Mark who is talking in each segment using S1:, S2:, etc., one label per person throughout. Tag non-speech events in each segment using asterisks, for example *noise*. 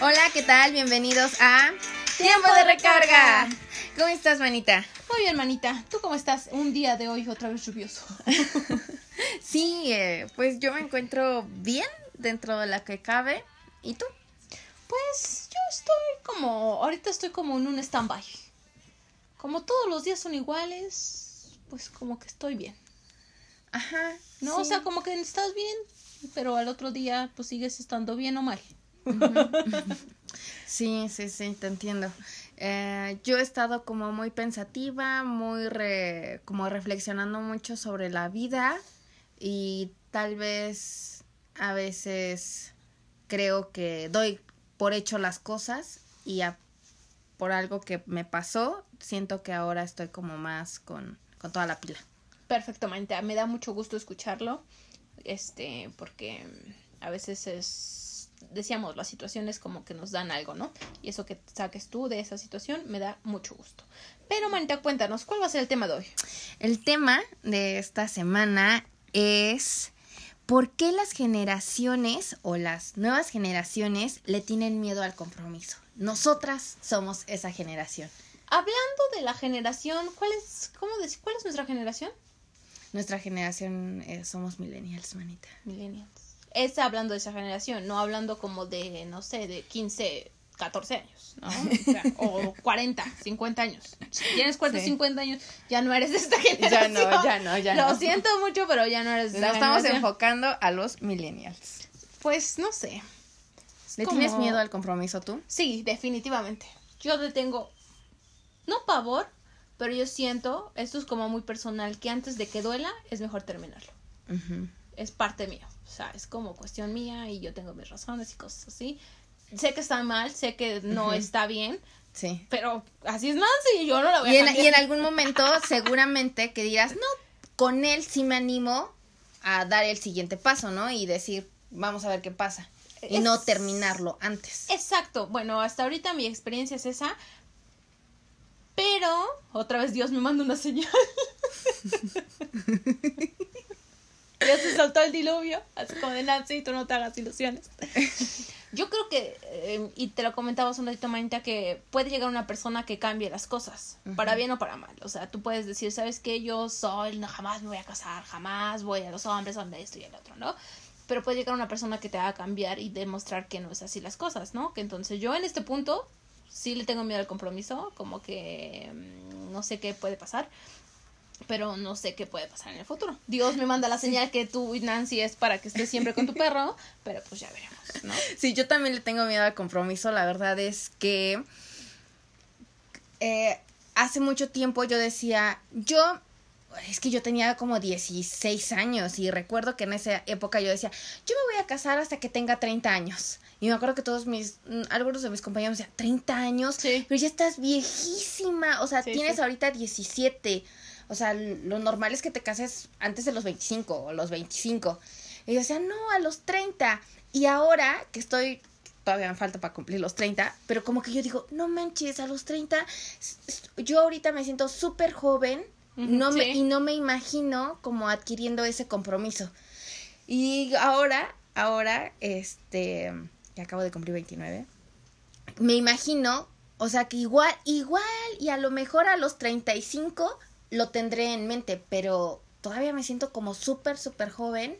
S1: Hola, ¿qué tal? Bienvenidos a Tiempo de Recarga. ¿Cómo estás, manita?
S2: Muy bien, manita. ¿Tú cómo estás? Un día de hoy otra vez lluvioso. *laughs*
S1: sí, eh, pues yo me encuentro bien dentro de la que cabe. ¿Y tú?
S2: Pues yo estoy como, ahorita estoy como en un stand-by. Como todos los días son iguales, pues como que estoy bien.
S1: Ajá.
S2: No, o sea, como que estás bien, pero al otro día pues sigues estando bien o mal.
S1: Sí, sí, sí, te entiendo. Eh, yo he estado como muy pensativa, muy como reflexionando mucho sobre la vida y tal vez a veces creo que doy por hecho las cosas y por algo que me pasó, siento que ahora estoy como más con, con toda la pila.
S2: Perfectamente, me da mucho gusto escucharlo, este, porque a veces es decíamos, las situaciones como que nos dan algo, ¿no? Y eso que saques tú de esa situación me da mucho gusto. Pero, Manita, cuéntanos, ¿cuál va a ser el tema de hoy?
S1: El tema de esta semana es ¿por qué las generaciones o las nuevas generaciones le tienen miedo al compromiso? Nosotras somos esa generación.
S2: Hablando de la generación, ¿cuál es, cómo cuál es nuestra generación?
S1: Nuestra generación eh, somos millennials, manita.
S2: Millennials es hablando de esa generación, no hablando como de, no sé, de 15, 14 años, ¿no? O, 40, 50 *laughs* años. Si tienes 40, 50 años, ya no eres de esta generación. *laughs*
S1: Ya no, ya no, ya
S2: no. Lo siento mucho, pero ya no eres de
S1: esta Nos estamos enfocando a los millennials.
S2: Pues no sé.
S1: ¿Le tienes miedo al compromiso tú?
S2: Sí, definitivamente. Yo le tengo, no pavor, pero yo siento, esto es como muy personal, que antes de que duela es mejor terminarlo. Es parte mío. O sea, es como cuestión mía y yo tengo mis razones y cosas así. Sé que está mal, sé que no está bien.
S1: Sí.
S2: Pero así es Nancy y yo no la voy
S1: y
S2: a
S1: en, Y en algún momento seguramente que dirás, no, con él sí me animo a dar el siguiente paso, ¿no? Y decir, vamos a ver qué pasa. Y no terminarlo antes.
S2: Exacto. Bueno, hasta ahorita mi experiencia es esa. Pero, otra vez Dios me manda una señal. *laughs* ya se soltó el diluvio, así como de Nancy, tú no te hagas ilusiones. *laughs* Yo creo que, eh, y te lo comentabas un ratito, Manita, que puede llegar una persona que cambie las cosas, para bien o para mal. O sea, tú puedes decir, ¿sabes qué? Yo soy, no, jamás me voy a casar, jamás voy a los hombres, donde esto y el otro, ¿no? Pero puede llegar una persona que te haga cambiar y demostrar que no es así las cosas, ¿no? Que entonces yo en este punto sí le tengo miedo al compromiso, como que mm, no sé qué puede pasar pero no sé qué puede pasar en el futuro. Dios me manda la señal que tú y Nancy es para que estés siempre con tu *laughs* perro, pero pues ya veremos, ¿no?
S1: Sí, yo también le tengo miedo al compromiso. La verdad es que eh, hace mucho tiempo yo decía, yo es que yo tenía como 16 años y recuerdo que en esa época yo decía, yo me voy a casar hasta que tenga 30 años. Y me acuerdo que todos mis, mm, algunos de mis compañeros decían, 30 años,
S2: sí.
S1: pero ya estás viejísima, o sea, tienes ahorita 17. O sea, lo normal es que te cases antes de los 25 o los 25. Y yo decía, no, a los 30. Y ahora que estoy, todavía me falta para cumplir los 30, pero como que yo digo, no manches, a los 30, yo ahorita me siento súper joven no me, y no me imagino como adquiriendo ese compromiso. Y ahora, ahora, este, que acabo de cumplir 29, me imagino, o sea, que igual, igual, y a lo mejor a los 35 lo tendré en mente, pero todavía me siento como súper, súper joven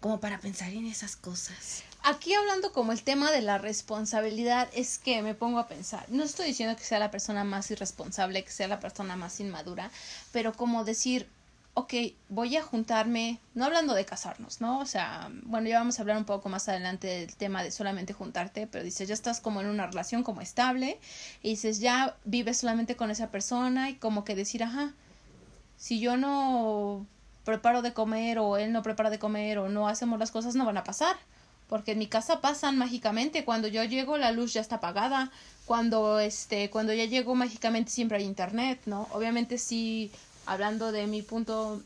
S1: como para pensar en esas cosas.
S2: Aquí hablando como el tema de la responsabilidad es que me pongo a pensar, no estoy diciendo que sea la persona más irresponsable, que sea la persona más inmadura, pero como decir, ok, voy a juntarme, no hablando de casarnos, ¿no? O sea, bueno, ya vamos a hablar un poco más adelante del tema de solamente juntarte, pero dices, ya estás como en una relación como estable y dices, ya vives solamente con esa persona y como que decir, ajá, si yo no preparo de comer o él no prepara de comer o no hacemos las cosas, no van a pasar. Porque en mi casa pasan mágicamente. Cuando yo llego, la luz ya está apagada. Cuando, este, cuando ya llego, mágicamente siempre hay internet, ¿no? Obviamente sí, hablando de mi punto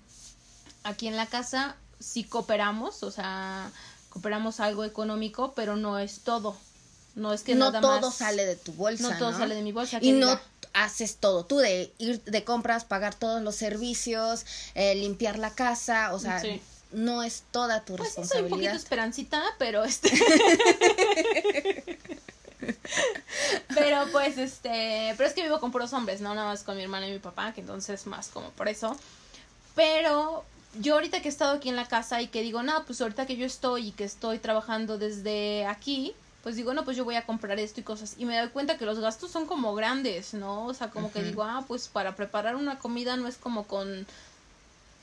S2: aquí en la casa, sí cooperamos, o sea, cooperamos algo económico, pero no es todo. No es que
S1: no
S2: nada
S1: todo sale de tu bolsa.
S2: No todo sale de mi bolsa.
S1: Y no haces todo tú, de ir de compras, pagar todos los servicios, eh, limpiar la casa, o sea, no es toda tu
S2: pues
S1: responsabilidad.
S2: Soy un poquito esperancita, pero este... *laughs* pero pues este, pero es que vivo con puros hombres, no nada más con mi hermana y mi papá, que entonces más como por eso. Pero yo ahorita que he estado aquí en la casa y que digo, no, pues ahorita que yo estoy y que estoy trabajando desde aquí, pues digo, no, pues yo voy a comprar esto y cosas. Y me doy cuenta que los gastos son como grandes, ¿no? O sea, como que digo, ah, pues para preparar una comida no es como con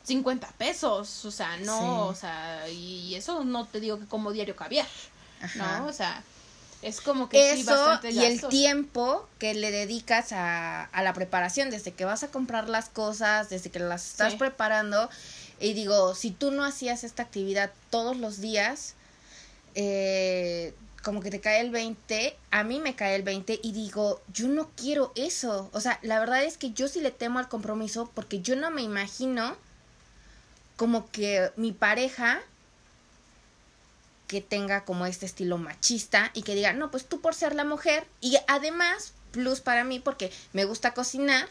S2: 50 pesos, o sea, no, o sea, y eso no te digo que como diario caviar, ¿no? O sea, es como que
S1: eso y el tiempo que le dedicas a, a, la preparación, desde que vas a comprar las cosas, desde que las estás preparando, y digo, si tú no hacías esta actividad todos los días, eh, como que te cae el 20, a mí me cae el 20 y digo, yo no quiero eso. O sea, la verdad es que yo sí le temo al compromiso porque yo no me imagino como que mi pareja que tenga como este estilo machista y que diga, no, pues tú por ser la mujer y además, plus para mí porque me gusta cocinar,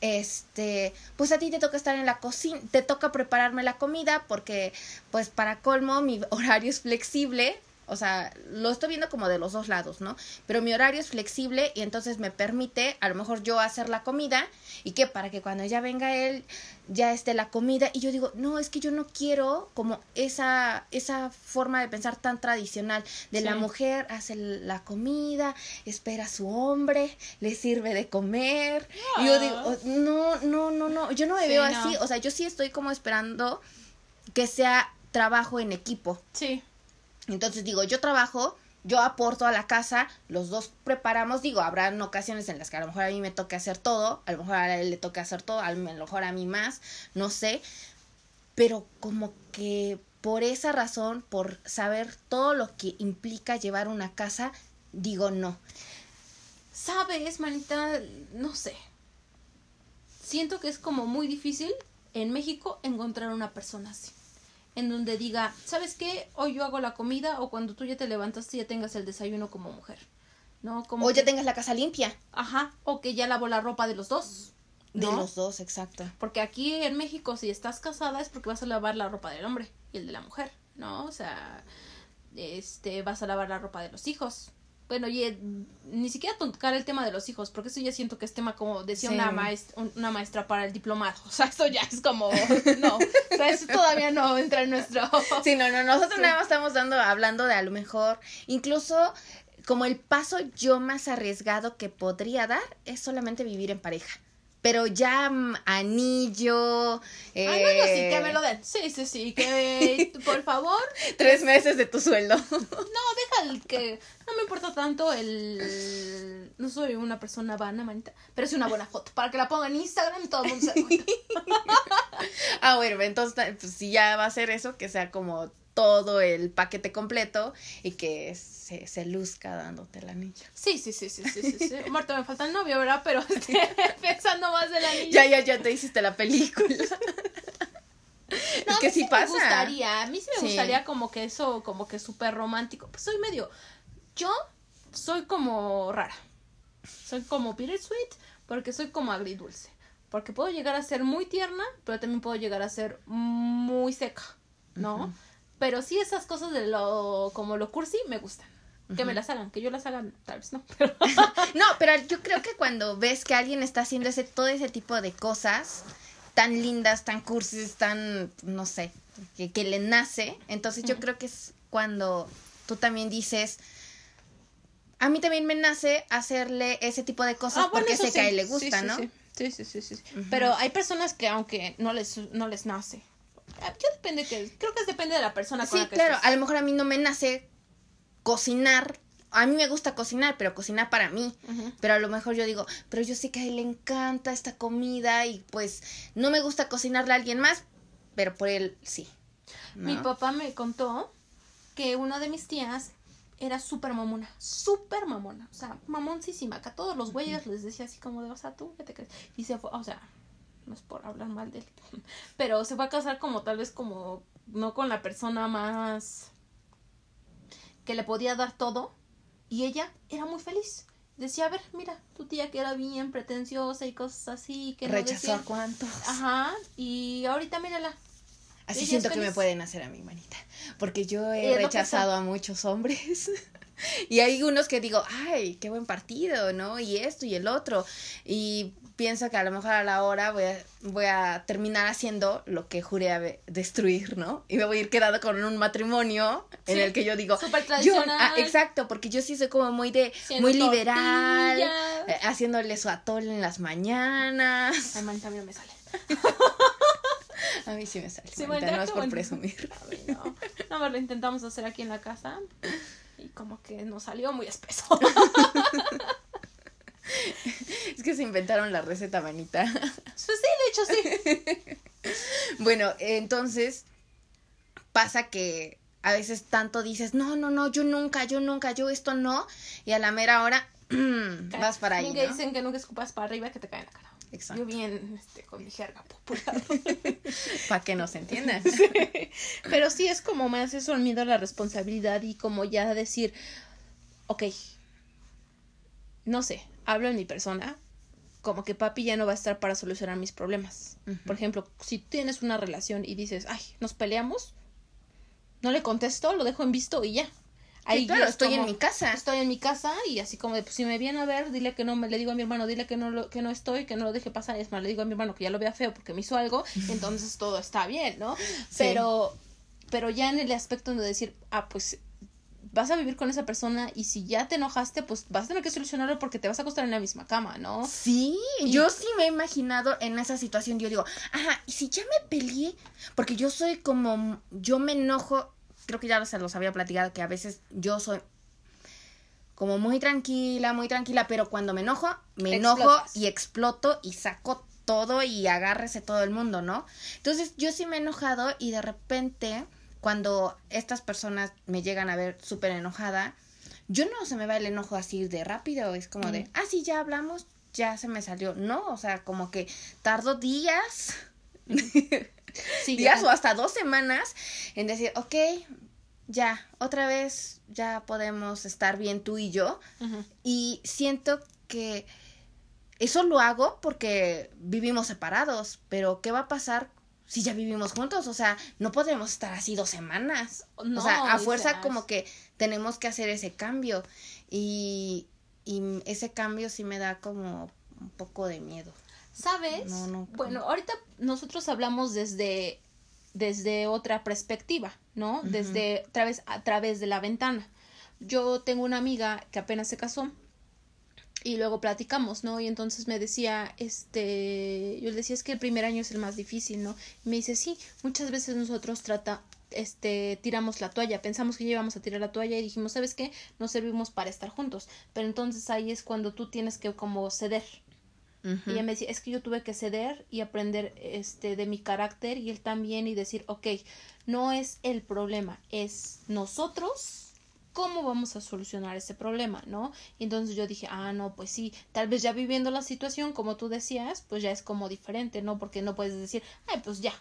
S1: este, pues a ti te toca estar en la cocina, te toca prepararme la comida porque pues para colmo mi *laughs* horario es flexible o sea, lo estoy viendo como de los dos lados, ¿no? Pero mi horario es flexible y entonces me permite a lo mejor yo hacer la comida y que para que cuando ya venga él ya esté la comida y yo digo, no, es que yo no quiero como esa, esa forma de pensar tan tradicional de la mujer hace la comida, espera a su hombre, le sirve de comer. Y yo digo, ah. no, no, no, no, yo no me veo así, o sea, yo sí estoy como esperando que sea trabajo en equipo.
S2: Sí.
S1: Entonces digo, yo trabajo, yo aporto a la casa, los dos preparamos, digo, habrán ocasiones en las que a lo mejor a mí me toque hacer todo, a lo mejor a él le toque hacer todo, a lo mejor a mí más, no sé, pero como que por esa razón, por saber todo lo que implica llevar una casa, digo no.
S2: Sabes, manita, no sé. Siento que es como muy difícil en México encontrar una persona así en donde diga, ¿sabes qué? Hoy yo hago la comida o cuando tú ya te levantaste ya tengas el desayuno como mujer. ¿No? Como
S1: o ya tengas la casa limpia.
S2: Ajá, o que ya lavo la ropa de los dos.
S1: De los dos, exacto.
S2: Porque aquí en México si estás casada es porque vas a lavar la ropa del hombre y el de la mujer, ¿no? O sea, este vas a lavar la ropa de los hijos bueno, y ni siquiera tocar el tema de los hijos, porque eso ya siento que es tema como decía una maestra, una maestra para el diplomado. *laughs* O sea, eso ya es como, no, o sea, eso todavía no entra en nuestro. *laughs*
S1: Sí, no, no, nosotros nada más estamos dando, hablando de a lo mejor, incluso como el paso yo más arriesgado que podría dar es solamente vivir en pareja pero ya mm, anillo.
S2: Eh... Ay, bueno, sí, que me lo den. Sí, sí, sí, que *laughs* por favor.
S1: Tres meses de tu sueldo. *laughs*
S2: No, deja el que. No me importa tanto el. No soy una persona vana, manita, pero es una buena foto. Para que la ponga en Instagram y todo el mundo se *laughs*
S1: ah, bueno, entonces, pues, si ya va a ser eso, que sea como todo el paquete completo y que se, se luzca dándote el anillo.
S2: Sí, sí, sí, sí, sí, sí. sí. Marta, me falta el novio, ¿verdad? Pero *laughs* estoy pensando más del anillo.
S1: Ya, ya, ya te hiciste la película. *laughs*
S2: No, es que sí pasa. Me gustaría, a mí sí me gustaría como que eso, como que súper romántico. Pues soy medio, yo soy como rara. Soy como sweet porque soy como agridulce. Porque puedo llegar a ser muy tierna, pero también puedo llegar a ser muy seca, ¿no? Pero sí esas cosas de lo, como lo cursi, me gustan. Que me las hagan, que yo las haga, tal vez no. *laughs* *laughs*
S1: no, pero yo creo que cuando ves que alguien está haciendo ese, todo ese tipo de cosas tan lindas, tan cursis, tan, no sé, que, que le nace, entonces yo creo que es cuando tú también dices, a mí también me nace hacerle ese tipo de cosas ah, porque sé que a él le gusta, ¿no?
S2: Sí, sí, sí, sí. Pero hay personas que aunque no les, no les nace, yo depende que creo que depende de la persona
S1: con sí claro a lo mejor a mí no me nace cocinar a mí me gusta cocinar pero cocinar para mí pero a lo mejor yo digo pero yo sé que a él le encanta esta comida y pues no me gusta cocinarle a alguien más pero por él sí
S2: mi papá me contó que una de mis tías era súper mamona, súper mamona, o sea, mamoncísima, que a todos los güeyes les decía así como de, o sea, tú, ¿qué te crees? Y se fue, o sea, no es por hablar mal de él, *laughs* pero se fue a casar como tal vez como no con la persona más que le podía dar todo y ella era muy feliz. Decía, a ver, mira, tu tía que era bien pretenciosa y cosas así, que
S1: rechazó a cuántos.
S2: Ajá, y ahorita mírala.
S1: Así siento que me pueden hacer a mi manita, porque yo he rechazado a muchos hombres. *laughs* y hay unos que digo, ay, qué buen partido, ¿no? Y esto y el otro. Y pienso que a lo mejor a la hora voy a, voy a terminar haciendo lo que juré destruir, ¿no? Y me voy a ir quedando con un matrimonio en el que yo digo,
S2: Súper tradicional.
S1: ah, exacto, porque yo sí soy como muy de, muy liberal, eh, haciéndole su atole en las mañanas.
S2: Ay, man, también me sale. *laughs*
S1: A mí sí me sale.
S2: Sí,
S1: manita, no es por presumir.
S2: A mí no. No, lo intentamos hacer aquí en la casa y como que nos salió muy espeso. *laughs*
S1: Es que se inventaron la receta, manita.
S2: Pues sí, de hecho sí. *laughs*
S1: Bueno, entonces pasa que a veces tanto dices, no, no, no, yo nunca, yo nunca, yo esto no, y a la mera hora *clears throat* vas para ahí.
S2: Que
S1: ¿no?
S2: dicen que nunca escupas para arriba que te cae en la cara.
S1: Exacto.
S2: Yo bien este, con mi jerga popular. *laughs*
S1: Para que nos entiendan. *laughs*
S2: Pero sí es como más eso el miedo a la responsabilidad y como ya decir, ok, no sé, hablo en mi persona, como que papi ya no va a estar para solucionar mis problemas. Por ejemplo, si tienes una relación y dices, ay, nos peleamos, no le contesto, lo dejo en visto y ya.
S1: Ahí claro,
S2: es
S1: estoy en mi casa.
S2: Estoy en mi casa y así como de, pues si me viene a ver, dile que no, me le digo a mi hermano, dile que no, lo, que no estoy, que no lo deje pasar. Es más, le digo a mi hermano que ya lo vea feo porque me hizo algo, *laughs* entonces todo está bien, ¿no? Pero, pero ya en el aspecto de decir, ah, pues vas a vivir con esa persona y si ya te enojaste, pues vas a tener que solucionarlo porque te vas a acostar en la misma cama, ¿no?
S1: Sí,
S2: Y-
S1: yo sí me he imaginado en esa situación. Yo digo, ajá, y si ya me peleé, porque yo soy como, yo me enojo, creo que ya se los había platicado, que a veces yo soy como muy tranquila, muy tranquila, pero cuando me enojo, me enojo
S2: Explotas.
S1: y exploto y saco todo y agárrese todo el mundo, ¿no? Entonces yo sí me he enojado y de repente cuando estas personas me llegan a ver súper enojada, yo no se me va el enojo así de rápido, es como de, ah, sí, ya hablamos, ya se me salió. No, o sea, como que tardo días, *laughs*
S2: Sí,
S1: días
S2: ya.
S1: o hasta dos semanas en decir, ok, ya, otra vez ya podemos estar bien tú y yo. Y siento que eso lo hago porque vivimos separados, pero ¿qué va a pasar si ya vivimos juntos? O sea, no podemos estar así dos semanas.
S2: No,
S1: o sea, a fuerza como que tenemos que hacer ese cambio. Y, y ese cambio sí me da como un poco de miedo.
S2: ¿Sabes?
S1: No, no,
S2: Bueno, ahorita nosotros hablamos desde, desde otra perspectiva, ¿no? Desde a través, a través de la ventana. Yo tengo una amiga que apenas se casó y luego platicamos, ¿no? Y entonces me decía, este, yo le decía, es que el primer año es el más difícil, ¿no? Y me dice, sí, muchas veces nosotros trata, este, tiramos la toalla, pensamos que ya íbamos a tirar la toalla y dijimos, ¿sabes qué? No servimos para estar juntos. Pero entonces ahí es cuando tú tienes que como ceder. Y ella me decía, es que yo tuve que ceder y aprender este de mi carácter y él también y decir, ok, no es el problema, es nosotros cómo vamos a solucionar ese problema, ¿no? Y entonces yo dije, ah, no, pues sí, tal vez ya viviendo la situación, como tú decías, pues ya es como diferente, ¿no? Porque no puedes decir, ay, pues ya,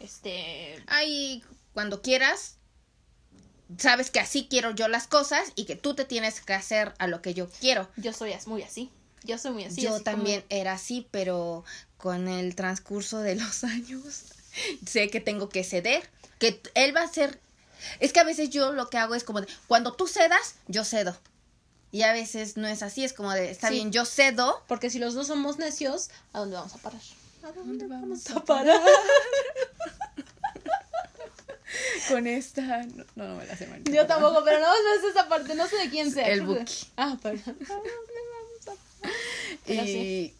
S2: este,
S1: Ahí, cuando quieras, sabes que así quiero yo las cosas y que tú te tienes que hacer a lo que yo quiero.
S2: yo soy muy así, yo soy muy así.
S1: yo
S2: así como-
S1: también era así, pero con el transcurso de los *laughs* años sé que tengo que ceder, que él va a ser... Es que a veces yo lo que hago es como de, cuando tú cedas, yo cedo. Y a veces no es así, es como de, está
S2: Sí.
S1: bien, yo cedo.
S2: Porque si los dos somos necios, ¿a dónde vamos a parar? ¿A
S1: dónde vamos
S2: a parar? *laughs*
S1: Con esta... No, no, me la sé mal.
S2: Yo tampoco, pero no no es esa parte, no sé de quién sea.
S1: El Buki.
S2: Ah, perdón. Pero
S1: Y,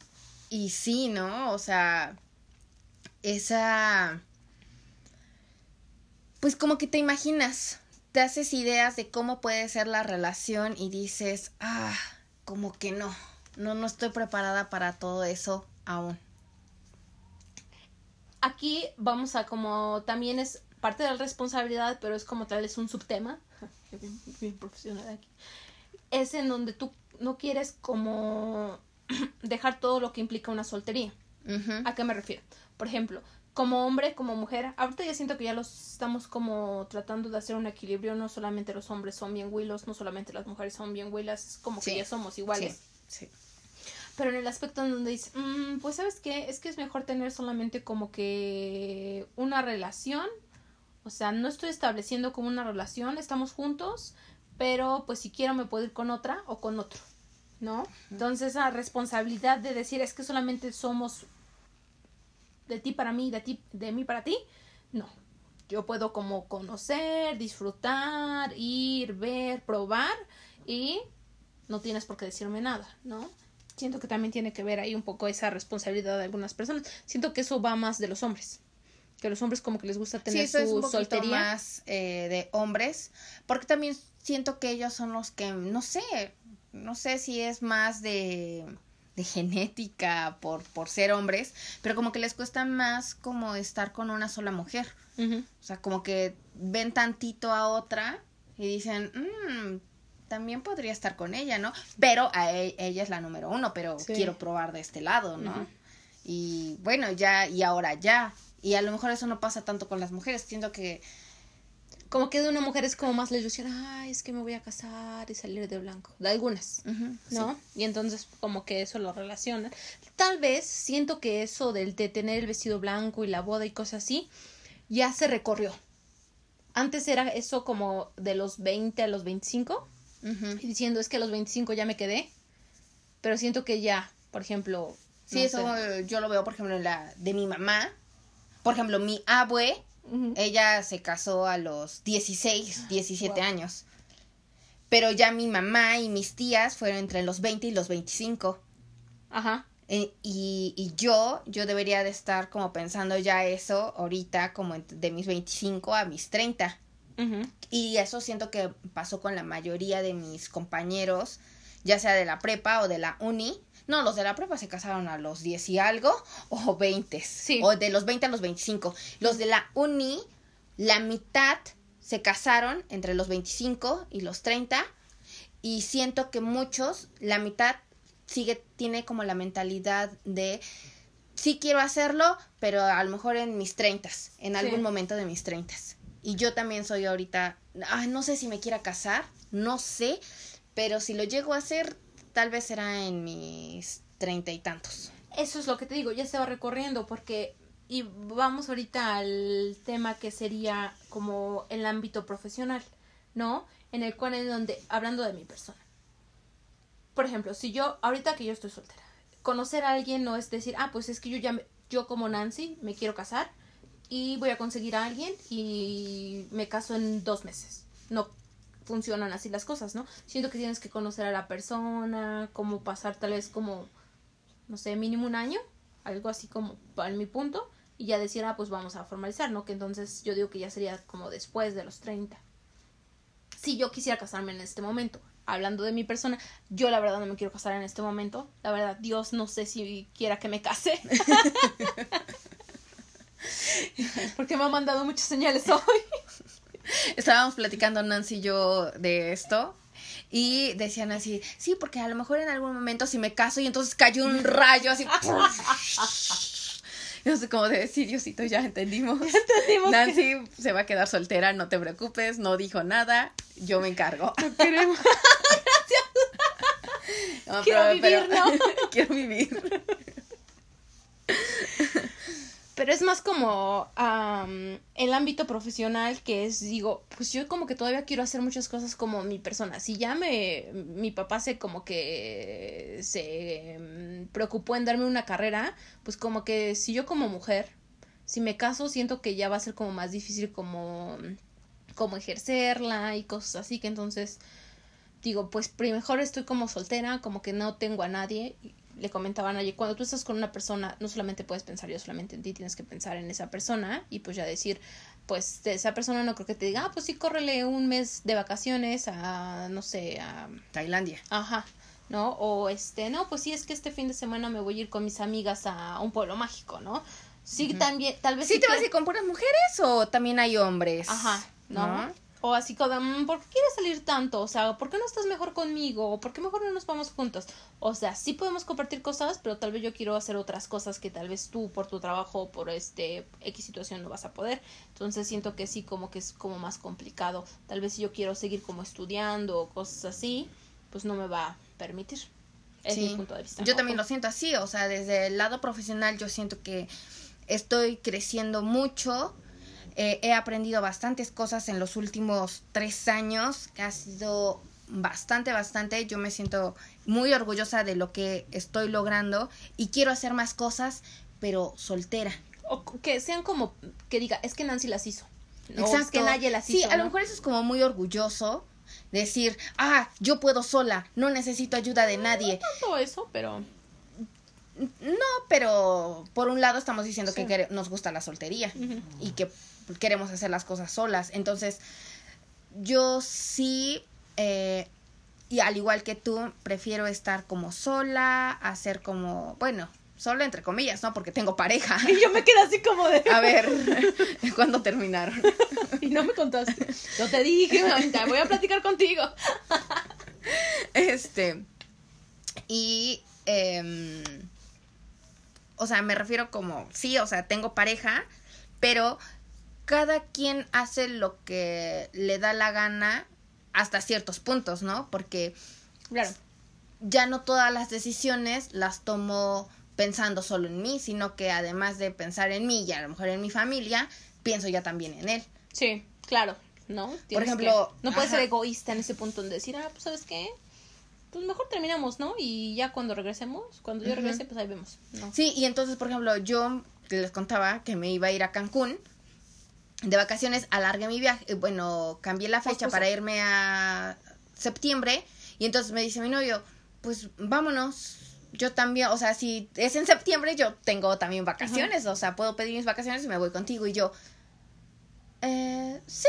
S1: y sí, ¿no? O sea, esa... Pues como que te imaginas, te haces ideas de cómo puede ser la relación y dices, ah, como que no, no, no estoy preparada para todo eso aún.
S2: Aquí vamos a como también es parte de la responsabilidad, pero es como tal es un subtema. *laughs* Bien, bien profesional aquí. Es en donde tú no quieres como *clears throat* dejar todo lo que implica una soltería. ¿A qué me refiero? Por ejemplo, como hombre, como mujer, ahorita ya siento que ya los estamos como tratando de hacer un equilibrio, no solamente los hombres son bien huilos, no solamente las mujeres son bien huilas, es como que ya somos iguales.
S1: Sí, sí.
S2: Pero en el aspecto en donde dice, "Mm, pues sabes qué, es que es mejor tener solamente como que una relación, o sea, no estoy estableciendo como una relación, estamos juntos, pero pues si quiero me puedo ir con otra o con otro, ¿no? Entonces esa responsabilidad de decir es que solamente somos de ti para mí, de ti, de mí para ti, no. Yo puedo como conocer, disfrutar, ir, ver, probar y no tienes por qué decirme nada, ¿no? Siento que también tiene que ver ahí un poco esa responsabilidad de algunas personas. Siento que eso va más de los hombres. Que los hombres como que les gusta tener
S1: sí, su es soltería. más eh, de hombres. Porque también siento que ellos son los que, no sé, no sé si es más de de genética por, por ser hombres, pero como que les cuesta más como estar con una sola mujer. O sea, como que ven tantito a otra y dicen, mmm, también podría estar con ella, ¿no? Pero a e, ella es la número uno, pero quiero probar de este lado, ¿no? Y bueno, ya, y ahora ya. Y a lo mejor eso no pasa tanto con las mujeres. Siento que
S2: como que de una mujer es como más la ilusión, ay, es que me voy a casar y salir de blanco, de algunas, ¿no? Y entonces como que eso lo relaciona. Tal vez siento que eso del de tener el vestido blanco y la boda y cosas así, ya se recorrió. Antes era eso como de los 20 a los 25, y diciendo es que a los 25 ya me quedé, pero siento que ya, por ejemplo...
S1: Sí, eso yo lo veo, por ejemplo, en la de mi mamá. Por ejemplo, mi abue ella se casó a los 16, 17 años. Pero ya mi mamá y mis tías fueron entre los 20 y los 25. Ajá. Eh, y, y, yo, yo debería de estar como pensando ya eso ahorita, como de mis 25 a mis 30. Y eso siento que pasó con la mayoría de mis compañeros, ya sea de la prepa o de la uni, no, los de la prepa se casaron a los 10 y algo o 20. Sí. O de los 20 a los 25. Los de la uni, la mitad se casaron entre los 25 y los 30. Y siento que muchos, la mitad sigue, tiene como la mentalidad de sí quiero hacerlo, pero a lo mejor en mis 30, en algún momento de mis 30. Y yo también soy ahorita, no sé si me quiera casar, no sé, pero si lo llego a hacer, tal vez será en mis treinta y tantos.
S2: Eso es lo que te digo, ya se va recorriendo porque y vamos ahorita al tema que sería como el ámbito profesional, ¿no? En el cual es donde, hablando de mi persona. Por ejemplo, si yo, ahorita que yo estoy soltera, conocer a alguien no es decir, ah, pues es que yo ya, yo como Nancy me quiero casar y voy a conseguir a alguien y me caso en dos meses. No, funcionan así las cosas, ¿no? Siento que tienes que conocer a la persona, cómo pasar tal vez como, no sé, mínimo un año, algo así como para mi punto, y ya decir, ah, pues vamos a formalizar, ¿no? Que entonces yo digo que ya sería como después de los 30. Si yo quisiera casarme en este momento, hablando de mi persona, yo la verdad no me quiero casar en este momento. La verdad, Dios no sé si quiera que me case. *laughs* *laughs* Porque me ha mandado muchas señales hoy. *laughs*
S1: estábamos platicando Nancy y yo de esto. Y decían así, sí, porque a lo mejor en algún momento si me caso y entonces cayó un *laughs* rayo así. *laughs* no sé cómo decir, Diosito, ya entendimos. Nancy se va a quedar soltera, no te preocupes, no dijo nada, yo me encargo. No queremos.
S2: Quiero vivir, ¿no?
S1: quiero vivir.
S2: Pero es más como el ámbito profesional que es, digo, pues yo como que todavía quiero hacer muchas cosas como mi persona. Si ya me, mi papá se como que se mm, preocupó en darme una carrera, pues como que si yo como mujer, si me caso, siento que ya va a ser como más difícil como, como ejercerla y cosas así, que entonces digo, pues mejor estoy como soltera, como que no tengo a nadie le comentaban ayer, cuando tú estás con una persona, no solamente puedes pensar yo solamente en ti, tienes que pensar en esa persona y pues ya decir, pues de esa persona no creo que te diga, ah, pues sí, córrele un mes de vacaciones a, no sé, a
S1: Tailandia.
S2: Ajá. ¿No? O este, no, pues sí, es que este fin de semana me voy a ir con mis amigas a un pueblo mágico, ¿no? Sí, también, tal vez.
S1: ¿Sí, te vas a ir con puras mujeres o también hay hombres?
S2: Ajá, ¿no? O así como, mm, ¿por qué quieres salir tanto? O sea, ¿por qué no estás mejor conmigo? ¿O por qué mejor no nos vamos juntos? O sea, sí podemos compartir cosas, pero tal vez yo quiero hacer otras cosas que tal vez tú por tu trabajo o por este X situación no vas a poder. Entonces siento que sí, como que es como más complicado. Tal vez si yo quiero seguir como estudiando o cosas así, pues no me va a permitir. Es mi punto de vista.
S1: Yo también lo siento así, o sea, desde el lado profesional yo siento que estoy creciendo mucho Eh, he aprendido bastantes cosas en los últimos tres años, que ha sido bastante, bastante. Yo me siento muy orgullosa de lo que estoy logrando y quiero hacer más cosas, pero soltera.
S2: O que sean como, que diga, es que Nancy las hizo. Exacto. que nadie las
S1: hizo. Sí, a lo mejor eso es como muy orgulloso. Decir, ah, yo puedo sola, no necesito ayuda de nadie.
S2: No tanto eso, pero.
S1: No, pero por un lado estamos diciendo que nos gusta la soltería y que queremos hacer las cosas solas. Entonces, yo sí, eh, y al igual que tú, prefiero estar como sola, hacer como, bueno, Solo entre comillas, ¿no? Porque tengo pareja. *laughs*
S2: Y yo me quedé así como de...
S1: A ver, *laughs* ¿cuándo terminaron? *laughs*
S2: Y no me contaste. Yo te dije, voy a platicar contigo.
S1: Este... Y... Em, o sea, me refiero como, sí, o sea, tengo pareja, pero cada quien hace lo que le da la gana hasta ciertos puntos, ¿no? Porque claro. ya no todas las decisiones las tomo pensando solo en mí, sino que además de pensar en mí y a lo mejor en mi familia, pienso ya también en él.
S2: Sí, claro, ¿no? Por ejemplo, no puedes ser egoísta en ese punto en decir, ah, pues sabes qué, pues mejor terminamos, ¿no? Y ya cuando regresemos, cuando yo regrese, pues ahí vemos.
S1: Sí, y entonces, por ejemplo, yo les contaba que me iba a ir a Cancún de vacaciones, alargué mi viaje, eh, bueno, cambié la fecha para irme a septiembre y entonces me dice mi novio, pues vámonos, yo también, o sea, si es en septiembre, yo tengo también vacaciones, o sea, puedo pedir mis vacaciones y me voy contigo. Y yo, eh, sí,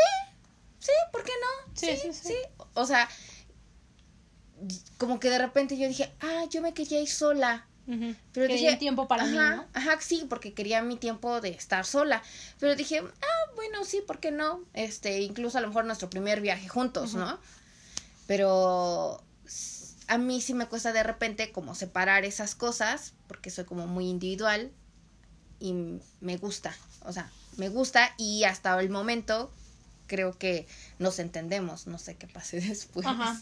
S1: sí, ¿por qué no? Sí sí, sí, O sea, como que de repente yo dije, ah, yo me quería ir sola.
S2: Pero dije, tiempo para
S1: mí,
S2: ¿no?
S1: Ajá, sí, porque quería mi tiempo de estar sola. Pero dije, ah, bueno, sí, ¿por qué no? Este, incluso a lo mejor nuestro primer viaje juntos, ¿no? Pero a mí sí me cuesta de repente como separar esas cosas, porque soy como muy individual y me gusta, o sea, me gusta y hasta el momento creo que nos entendemos, no sé qué pase *laughs* después. Ajá.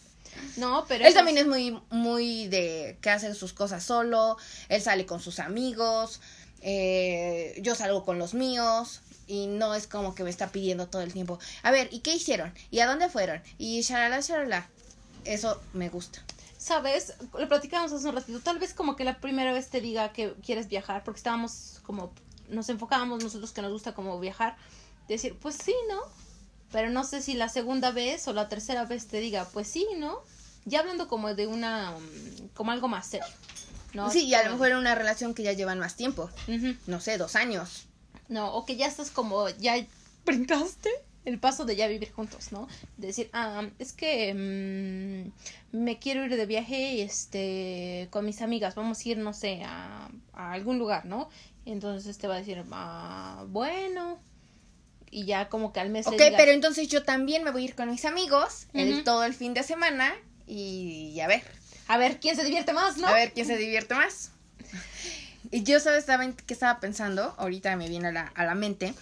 S2: No, pero
S1: él también es muy muy de que hace sus cosas solo, él sale con sus amigos, eh, yo salgo con los míos y no es como que me está pidiendo todo el tiempo, a ver, ¿y qué hicieron? ¿Y a dónde fueron? Y shalala, shalala. Eso me gusta.
S2: ¿sabes? Lo platicamos hace un ratito. Tal vez como que la primera vez te diga que quieres viajar, porque estábamos como, nos enfocábamos nosotros que nos gusta como viajar. Decir, pues sí, ¿no? Pero no sé si la segunda vez o la tercera vez te diga, pues sí, ¿no? Ya hablando como de una, mm, como algo más serio.
S1: ¿no? Sí, y a lo mejor en una relación que ya llevan más tiempo. No sé, dos años.
S2: No, o que ya estás como, ya brincaste el paso de ya vivir juntos, ¿no? De decir, ah, es que mm, me quiero ir de viaje este, con mis amigas, vamos a ir, no sé, a, algún lugar, ¿no? entonces te va a decir, ah, bueno, y ya como que al mes.
S1: Ok, pero entonces yo también me voy a ir con mis amigos el, todo el fin de semana y a ver.
S2: A ver quién se divierte más, ¿no?
S1: A ver quién se divierte más. Y yo, ¿sabes qué estaba pensando? Ahorita me viene a la, a la mente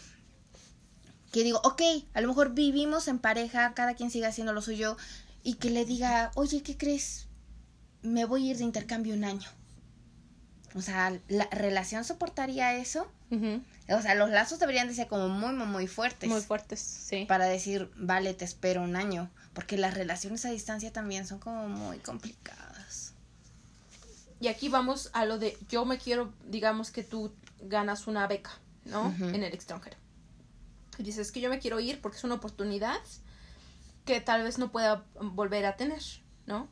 S1: que digo, ok, a lo mejor vivimos en pareja, cada quien sigue haciendo lo suyo, y que le diga, oye, ¿qué crees? Me voy a ir de intercambio un año. O sea, ¿la relación soportaría eso? O sea, los lazos deberían de ser como muy, muy, muy fuertes.
S2: Muy fuertes, sí.
S1: Para decir, vale, te espero un año. Porque las relaciones a distancia también son como muy complicadas.
S2: Y aquí vamos a lo de, yo me quiero, digamos que tú ganas una beca, ¿no? En el extranjero. Y dices que yo me quiero ir porque es una oportunidad que tal vez no pueda volver a tener, ¿no?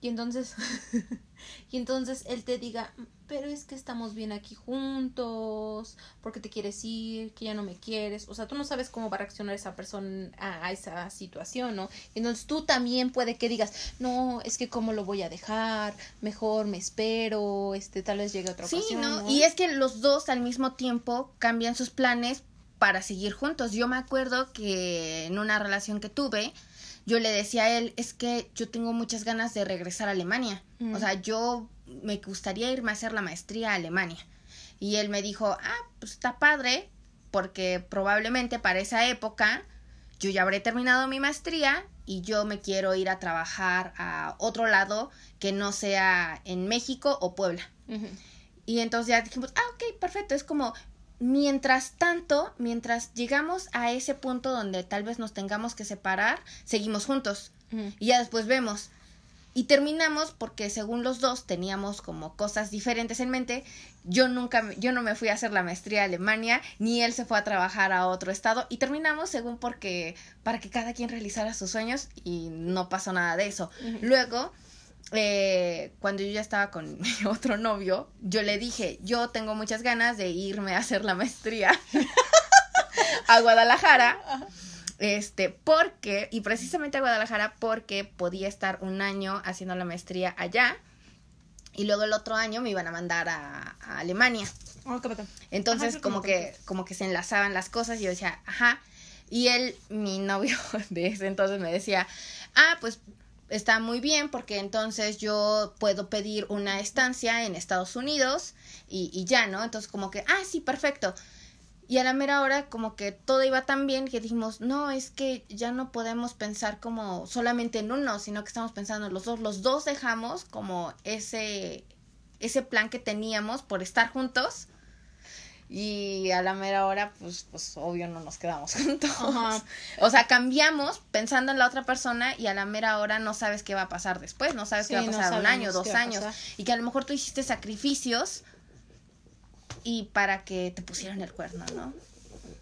S2: Y entonces, *laughs* y entonces él te diga, pero es que estamos bien aquí juntos, porque te quieres ir, que ya no me quieres, o sea, tú no sabes cómo va a reaccionar esa persona a, esa situación, ¿no? Y entonces tú también puede que digas, no, es que cómo lo voy a dejar, mejor me espero, este, tal vez llegue otra
S1: ocasión. Sí, ¿no? Y es que los dos al mismo tiempo cambian sus planes para seguir juntos. Yo me acuerdo que en una relación que tuve, yo le decía a él, es que yo tengo muchas ganas de regresar a Alemania. O sea, yo me gustaría irme a hacer la maestría a Alemania. Y él me dijo, ah, pues está padre, porque probablemente para esa época yo ya habré terminado mi maestría y yo me quiero ir a trabajar a otro lado que no sea en México o Puebla. Y entonces ya dijimos, ah, ok, perfecto, es como mientras tanto, mientras llegamos a ese punto donde tal vez nos tengamos que separar, seguimos juntos. Y ya después vemos. Y terminamos porque según los dos teníamos como cosas diferentes en mente. Yo nunca, yo no me fui a hacer la maestría a Alemania, ni él se fue a trabajar a otro estado. Y terminamos según porque, para que cada quien realizara sus sueños y no pasó nada de eso. Luego, eh, cuando yo ya estaba con *laughs* mi otro novio, yo le dije, yo tengo muchas ganas de irme a hacer la maestría *laughs* a Guadalajara. Este, porque, y precisamente a Guadalajara porque podía estar un año haciendo la maestría allá y luego el otro año me iban a mandar a, Alemania.
S2: Oh,
S1: Entonces, como que, como que se enlazaban las cosas y yo decía, ajá. Y él, mi novio *laughs* de ese entonces me decía, ah, pues está muy bien porque entonces yo puedo pedir una estancia en Estados Unidos y, y ya, ¿no? Entonces como que, ah, sí, perfecto. Y a la mera hora como que todo iba tan bien que dijimos, no, es que ya no podemos pensar como solamente en uno, sino que estamos pensando en los dos. Los dos dejamos como ese, ese plan que teníamos por estar juntos. Y a la mera hora, pues, pues obvio no nos quedamos *laughs* juntos. O sea, cambiamos pensando en la otra persona y a la mera hora no sabes qué va a pasar después, no sabes qué va a pasar un año, dos años. Y que a lo mejor tú hiciste sacrificios y para que te pusieran el cuerno, ¿no?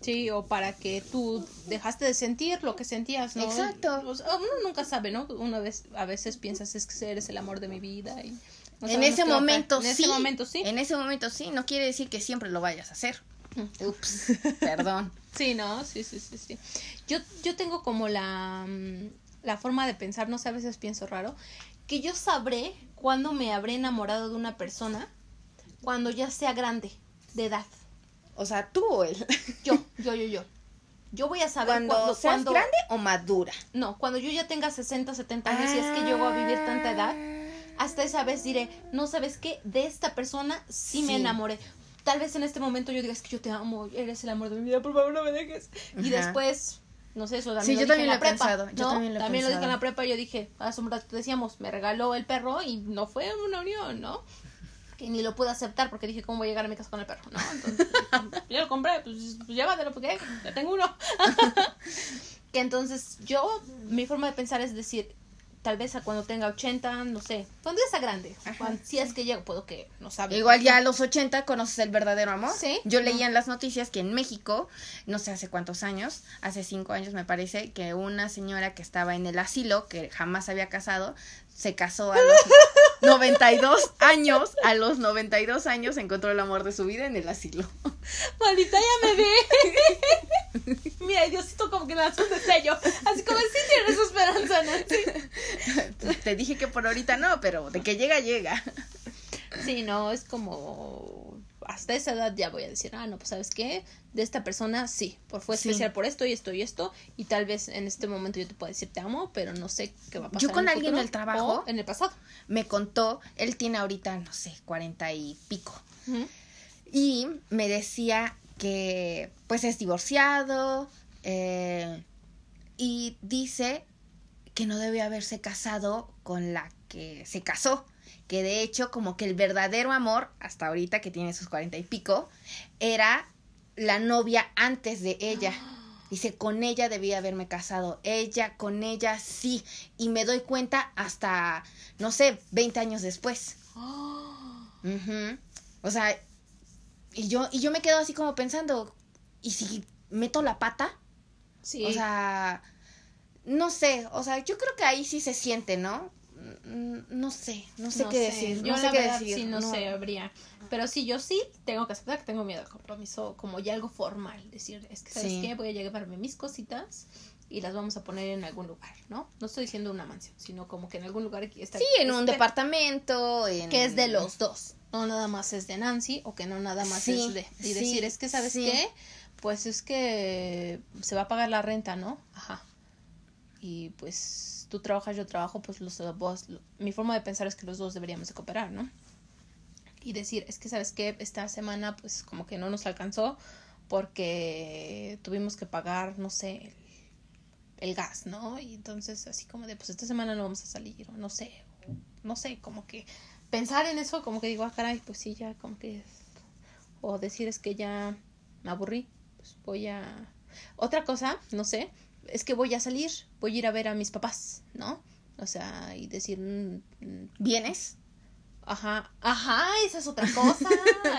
S2: Sí, o para que tú dejaste de sentir lo que sentías, ¿no?
S1: Exacto.
S2: uno nunca sabe, ¿no? Una vez, a veces piensas es que eres el amor de mi vida y...
S1: en ese momento sí. En ese momento sí. En ese momento sí. No quiere decir que siempre lo vayas a hacer. Mm. Ups, *laughs* perdón.
S2: Sí, no, sí, sí, sí, sí. Yo, yo tengo como la, mm, la forma de pensar, no sé, a veces pienso raro, que yo sabré cuándo me habré enamorado de una persona cuando ya sea grande de edad.
S1: O sea, tú o él.
S2: Yo, *laughs* yo, yo, yo. Yo voy a saber
S1: cuando, seas grande o madura.
S2: No, cuando yo ya tenga 60, 70 años y es que llego a vivir tanta edad, hasta esa vez diré, no sabes qué, de esta persona sí, me enamoré. Tal vez en este momento yo diga, es que yo te amo, eres el amor de mi vida, por favor no me dejes. Y después, no sé, eso también
S1: sí,
S2: lo
S1: yo
S2: dije
S1: en la prepa. Pensado, yo también lo,
S2: también lo dije en la prepa y yo dije, hace un rato decíamos, me regaló el perro y no fue una unión, ¿no? que ni lo pude aceptar porque dije, ¿cómo voy a llegar a mi casa con el perro? No, entonces, *laughs* yo lo compré, pues, pues llévatelo porque ya tengo uno. *laughs* que entonces yo, mi forma de pensar es decir, tal vez a cuando tenga 80, no sé, cuando sea grande, si es que llego, puedo que no sabe.
S1: Igual ya a los 80 conoces el verdadero amor. Sí. Yo leía en las noticias que en México, no sé hace cuántos años, hace cinco años me parece, que una señora que estaba en el asilo, que jamás había casado, se casó a los *laughs* 92 años, a los 92 años encontró el amor de su vida en el asilo.
S2: Maldita, ya me vi. Mira, Diosito como que hace un destello. Así como si tienes esperanza, ¿no?
S1: Te dije que por ahorita no, pero de que llega, llega.
S2: Sí, no, es como hasta esa edad ya voy a decir, ah, no, pues sabes qué, de esta persona sí, por fue especial por esto y esto y esto, y tal vez en este momento yo te puedo decir te amo, pero no sé qué va a pasar.
S1: Yo con alguien en el trabajo,
S2: en el pasado,
S1: me contó, él tiene ahorita, no sé, cuarenta y pico, y me decía que pues es divorciado, eh, y dice que no debe haberse casado con la que se casó que de hecho como que el verdadero amor, hasta ahorita que tiene sus cuarenta y pico, era la novia antes de ella. *gasps* Dice, con ella debía haberme casado. Ella, con ella, sí. Y me doy cuenta hasta, no sé, 20 años después. *gasps* O sea, y yo, y yo me quedo así como pensando, ¿y si meto la pata? Sí. O sea, no sé, o sea, yo creo que ahí sí se siente, ¿no? Mm, no sé, no sé qué decir.
S2: Yo
S1: no sé
S2: qué decir. sí, no, sé, habría. Pero sí, yo sí tengo que aceptar que tengo miedo al compromiso como ya algo formal. Decir, es que, ¿sabes qué? Voy a llevarme mis cositas y las vamos a poner en algún lugar, ¿no? No estoy diciendo una mansión, sino como que en algún lugar aquí está.
S1: Sí, en un departamento.
S2: Que es de los dos. No nada más es de Nancy o que no nada más es de. Y decir, es que, ¿sabes qué? Pues es que se va a pagar la renta, ¿no? Ajá. Y pues tú trabajas, yo trabajo, pues los dos, mi forma de pensar es que los dos deberíamos de cooperar, ¿no? Y decir, es que, ¿sabes qué? Esta semana, pues como que no nos alcanzó porque tuvimos que pagar, no sé, el, gas, ¿no? Y entonces, así como de, pues esta semana no vamos a salir, o no sé, no sé, como que pensar en eso, como que digo, ah, caray, pues sí, ya, como que, o decir es que ya me aburrí, pues voy a... Otra cosa, no sé, es que voy a salir, voy a ir a ver a mis papás, ¿no? O sea, y decir... Mm,
S1: mm, ¿Vienes?
S2: Ajá, ajá, esa es otra cosa.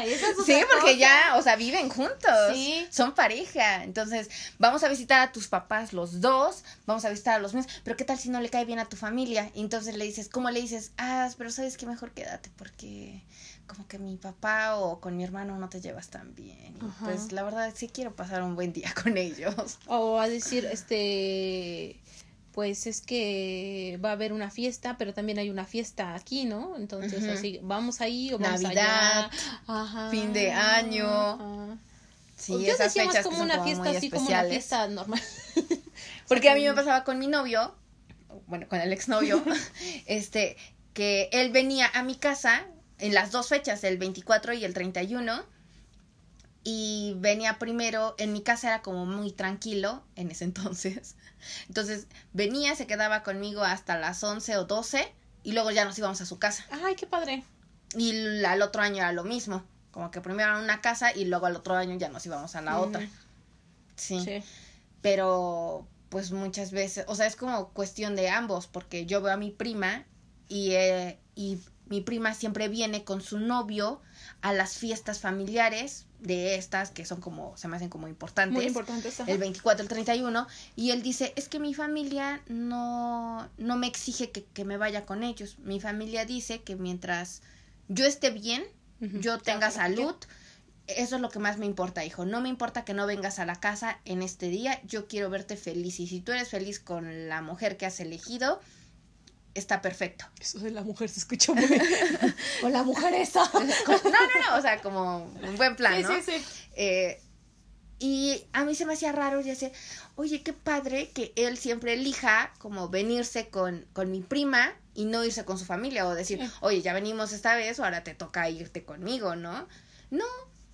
S2: Esa es *laughs*
S1: otra sí, porque ya, o sea, viven juntos. Sí. Son pareja. Entonces, vamos a visitar a tus papás los dos, vamos a visitar a los míos, pero ¿qué tal si no le cae bien a tu familia? Y entonces le dices, ¿cómo le dices? Ah, pero sabes que mejor quédate porque como que mi papá o con mi hermano no te llevas tan bien. pues la verdad sí quiero pasar un buen día *laughs* con ellos.
S2: O a decir, este pues es que va a haber una fiesta, pero también hay una fiesta aquí, ¿no? Entonces, así, vamos ahí o vamos Navidad,
S1: allá. fin de año.
S2: Sí, Yo esas fechas como una fiesta así como una fiesta normal. *laughs*
S1: Porque a mí me pasaba con mi novio, bueno, con el exnovio, *laughs* este, que él venía a mi casa en las dos fechas, el 24 y el 31 y venía primero, en mi casa era como muy tranquilo en ese *laughs* entonces. Entonces venía, se quedaba conmigo hasta las 11 o 12 y luego ya nos íbamos a su casa.
S2: Ay, qué padre.
S1: Y al otro año era lo mismo, como que primero en una casa y luego al otro año ya nos íbamos a la otra. Sí. sí. Pero pues muchas veces, o sea, es como cuestión de ambos, porque yo veo a mi prima y, eh, y mi prima siempre viene con su novio a las fiestas familiares de estas que son como, se me hacen como importantes.
S2: Muy importantes.
S1: El 24, el 31. Y él dice, es que mi familia no, no me exige que, que me vaya con ellos. Mi familia dice que mientras yo esté bien, yo tenga salud, eso es lo que más me importa, hijo. No me importa que no vengas a la casa en este día, yo quiero verte feliz. Y si tú eres feliz con la mujer que has elegido, está perfecto.
S2: Eso de la mujer se escucha muy... *laughs* o la mujer esa. *laughs*
S1: no, no, no, o sea, como un buen plan, ¿no? Sí, sí, eh, y a mí se me hacía raro y decía, oye, qué padre que él siempre elija como venirse con, con mi prima y no irse con su familia o decir, oye, ya venimos esta vez, ahora te toca irte conmigo, ¿no? No,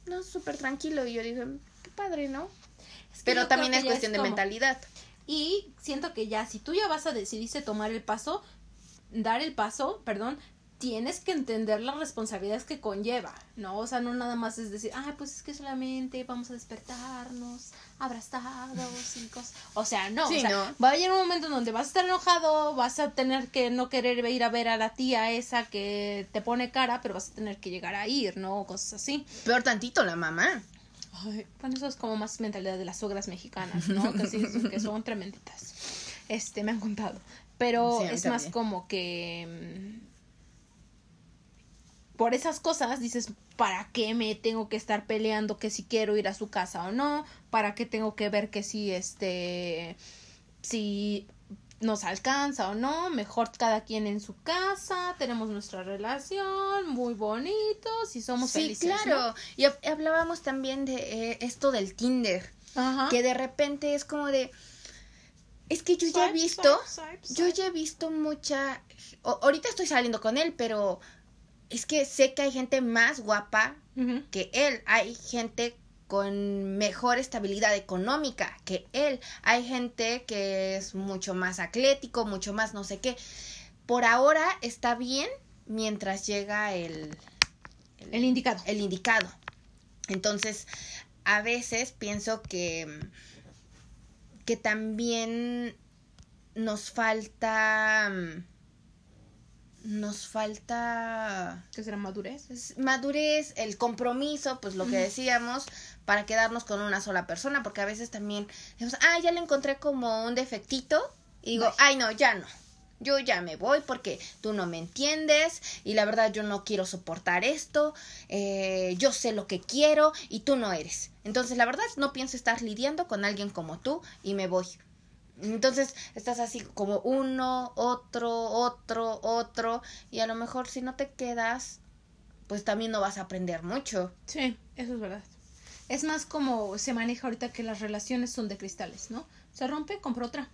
S1: no, súper tranquilo. Y yo dije, qué padre, ¿no? Pero también es cuestión de mentalidad.
S2: Y siento que ya, si tú ya vas a decidirse tomar el paso, dar el paso, perdón, tienes que entender las responsabilidades que conlleva, ¿no? O sea, no nada más es decir, ah, pues es que solamente vamos a despertarnos abrazados y cosas. O sea, no, o sea, va a llegar un momento en donde vas a estar enojado, vas a tener que no querer ir a ver a la tía esa que te pone cara, pero vas a tener que llegar a ir, ¿no? O cosas así.
S1: Peor tantito la mamá.
S2: Ay, bueno, eso es como más mentalidad de las suegras mexicanas, ¿no? que, sí, que son tremenditas. Este, me han contado. Pero es más como que mm, por esas cosas dices, ¿para qué me tengo que estar peleando que si quiero ir a su casa o no? ¿Para qué tengo que ver que si este si nos alcanza o no? Mejor cada quien en su casa, tenemos nuestra relación, muy bonitos y somos sí,
S1: Sí, claro. Y hablábamos también de eh, esto del Tinder, Ajá. que de repente es como de es que yo ya he visto, yo ya he visto mucha, ahorita estoy saliendo con él, pero es que sé que hay gente más guapa que él, hay gente con mejor estabilidad económica que él, hay gente que es mucho más atlético, mucho más no sé qué. Por ahora está bien mientras llega el,
S2: el indicado.
S1: El indicado. Entonces, a veces pienso que que también nos falta mm, nos falta
S2: ¿qué será madurez?
S1: Madurez, el compromiso, pues lo que decíamos, para quedarnos con una sola persona, porque a veces también decimos, ah, ya le encontré como un defectito, y digo, ay no, ya no. Yo ya me voy porque tú no me entiendes y la verdad yo no quiero soportar esto, eh, yo sé lo que quiero y tú no eres. Entonces la verdad no pienso estar lidiando con alguien como tú y me voy. Entonces estás así como uno, otro, otro, otro y a lo mejor si no te quedas, pues también no vas a aprender mucho.
S2: Sí, eso es verdad. Es más como se maneja ahorita que las relaciones son de cristales, ¿no? Se rompe, compra otra.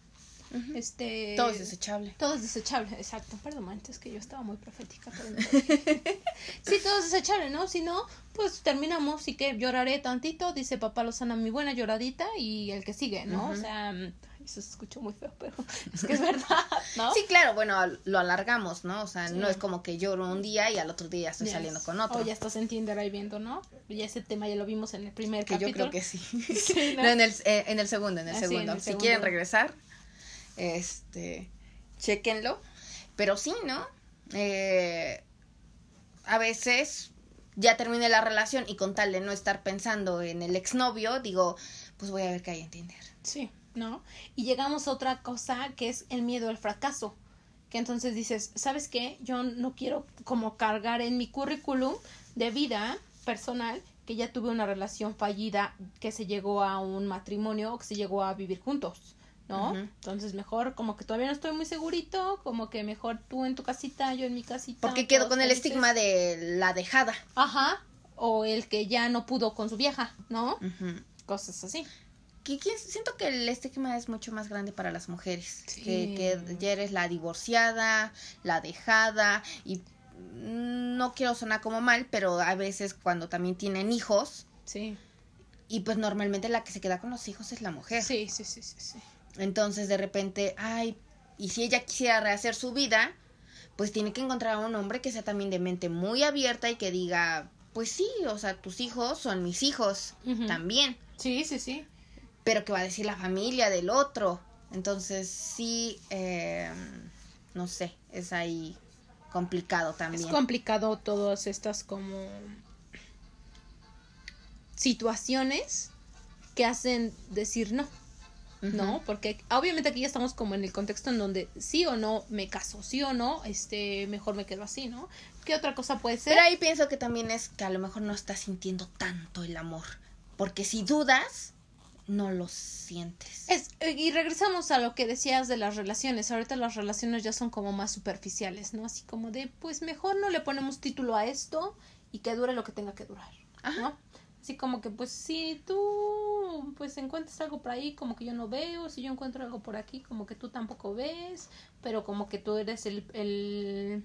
S2: Este,
S1: todo es desechable.
S2: Todo es desechable, exacto. Perdón, antes que yo estaba muy profética. *laughs* sí, todo es desechable, ¿no? Si no, pues terminamos y que lloraré tantito, dice papá Lozana, mi buena lloradita y el que sigue, ¿no? O sea, eso se escuchó muy feo, pero *laughs* es que es verdad. ¿no?
S1: Sí, claro, bueno, lo alargamos, ¿no? O sea, no es como que lloro un día y al otro día estoy saliendo con otro.
S2: O ya estás en Tinder ahí viendo, ¿no? Ya ese tema ya lo vimos en el primer
S1: que
S2: capítulo.
S1: yo creo que sí. *laughs* ¿no? en, el, eh, en el segundo, en el, ah, segundo. si quieren regresar, este, chequenlo. Pero sí, ¿no? Eh, a veces ya terminé la relación y con tal de no estar pensando en el exnovio, digo, pues voy a ver qué hay en Tinder.
S2: Sí, ¿no? Y llegamos a otra cosa que es el miedo al fracaso. Que entonces dices, ¿sabes qué? Yo no quiero como cargar en mi currículum de vida personal que ya tuve una relación fallida, que se llegó a un matrimonio o que se llegó a vivir juntos. ¿No? Entonces mejor como que todavía no estoy muy segurito, como que mejor tú en tu casita, yo en mi casita.
S1: Porque quedo con el estigma de la dejada.
S2: Ajá, o el que ya no pudo con su vieja, ¿no? Cosas así.
S1: Que, siento que el estigma es mucho más grande para las mujeres, que, que ya eres la divorciada, la dejada y no quiero sonar como mal, pero a veces cuando también tienen hijos,
S2: sí.
S1: Y pues normalmente la que se queda con los hijos es la mujer.
S2: Sí, sí, sí, sí, sí.
S1: Entonces de repente, ay, y si ella quisiera rehacer su vida, pues tiene que encontrar a un hombre que sea también de mente muy abierta y que diga, pues sí, o sea, tus hijos son mis hijos también.
S2: Sí, sí, sí.
S1: Pero que va a decir la familia del otro. Entonces sí, eh, no sé, es ahí complicado también.
S2: Es complicado todas estas como situaciones que hacen decir no. ¿No? Porque obviamente aquí ya estamos como en el contexto en donde sí o no me caso, sí o no, este, mejor me quedo así, ¿no? ¿Qué otra cosa puede ser?
S1: Pero ahí pienso que también es que a lo mejor no estás sintiendo tanto el amor, porque si dudas, no lo sientes.
S2: Es, y regresamos a lo que decías de las relaciones. Ahorita las relaciones ya son como más superficiales, ¿no? Así como de, pues mejor no le ponemos título a esto y que dure lo que tenga que durar, ¿no? Así como que, pues, si tú, pues, encuentras algo por ahí, como que yo no veo, si yo encuentro algo por aquí, como que tú tampoco ves, pero como que tú eres el, el,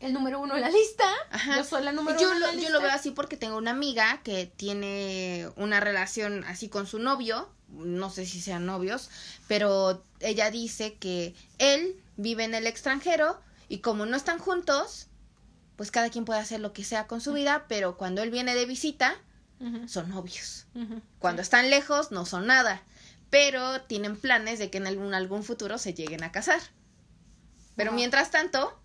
S2: el número uno en la lista. Yo soy la número
S1: yo
S2: uno
S1: lo,
S2: en la
S1: Yo lo veo así porque tengo una amiga que tiene una relación así con su novio, no sé si sean novios, pero ella dice que él vive en el extranjero y como no están juntos, pues cada quien puede hacer lo que sea con su vida, pero cuando él viene de visita, son novios. Cuando están lejos, no son nada, pero tienen planes de que en algún, algún futuro se lleguen a casar. Pero mientras tanto,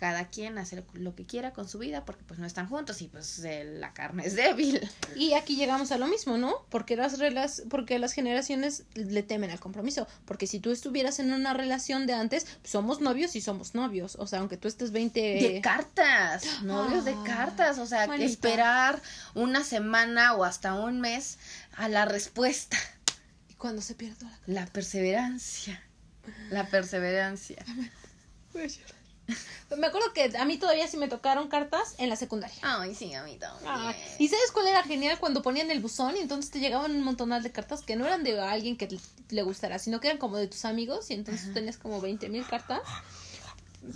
S1: cada quien hace lo que quiera con su vida porque pues no están juntos y pues la carne es débil.
S2: Y aquí llegamos a lo mismo, ¿no? Porque las reglas, porque las generaciones le temen al compromiso, porque si tú estuvieras en una relación de antes, somos novios y somos novios, o sea, aunque tú estés 20
S1: de cartas, *gasps* novios de cartas, o sea, esperar una semana o hasta un mes a la respuesta.
S2: ¿Y cuando se pierde
S1: la, la perseverancia? La perseverancia. *laughs* *laughs*
S2: Me acuerdo que a mí todavía sí me tocaron cartas en la secundaria.
S1: Ay, sí, a mí también.
S2: ¿Y sabes cuál era genial? Cuando ponían el buzón y entonces te llegaban un montonal de cartas que no eran de alguien que le gustara, sino que eran como de tus amigos y entonces tenías como 20 mil cartas.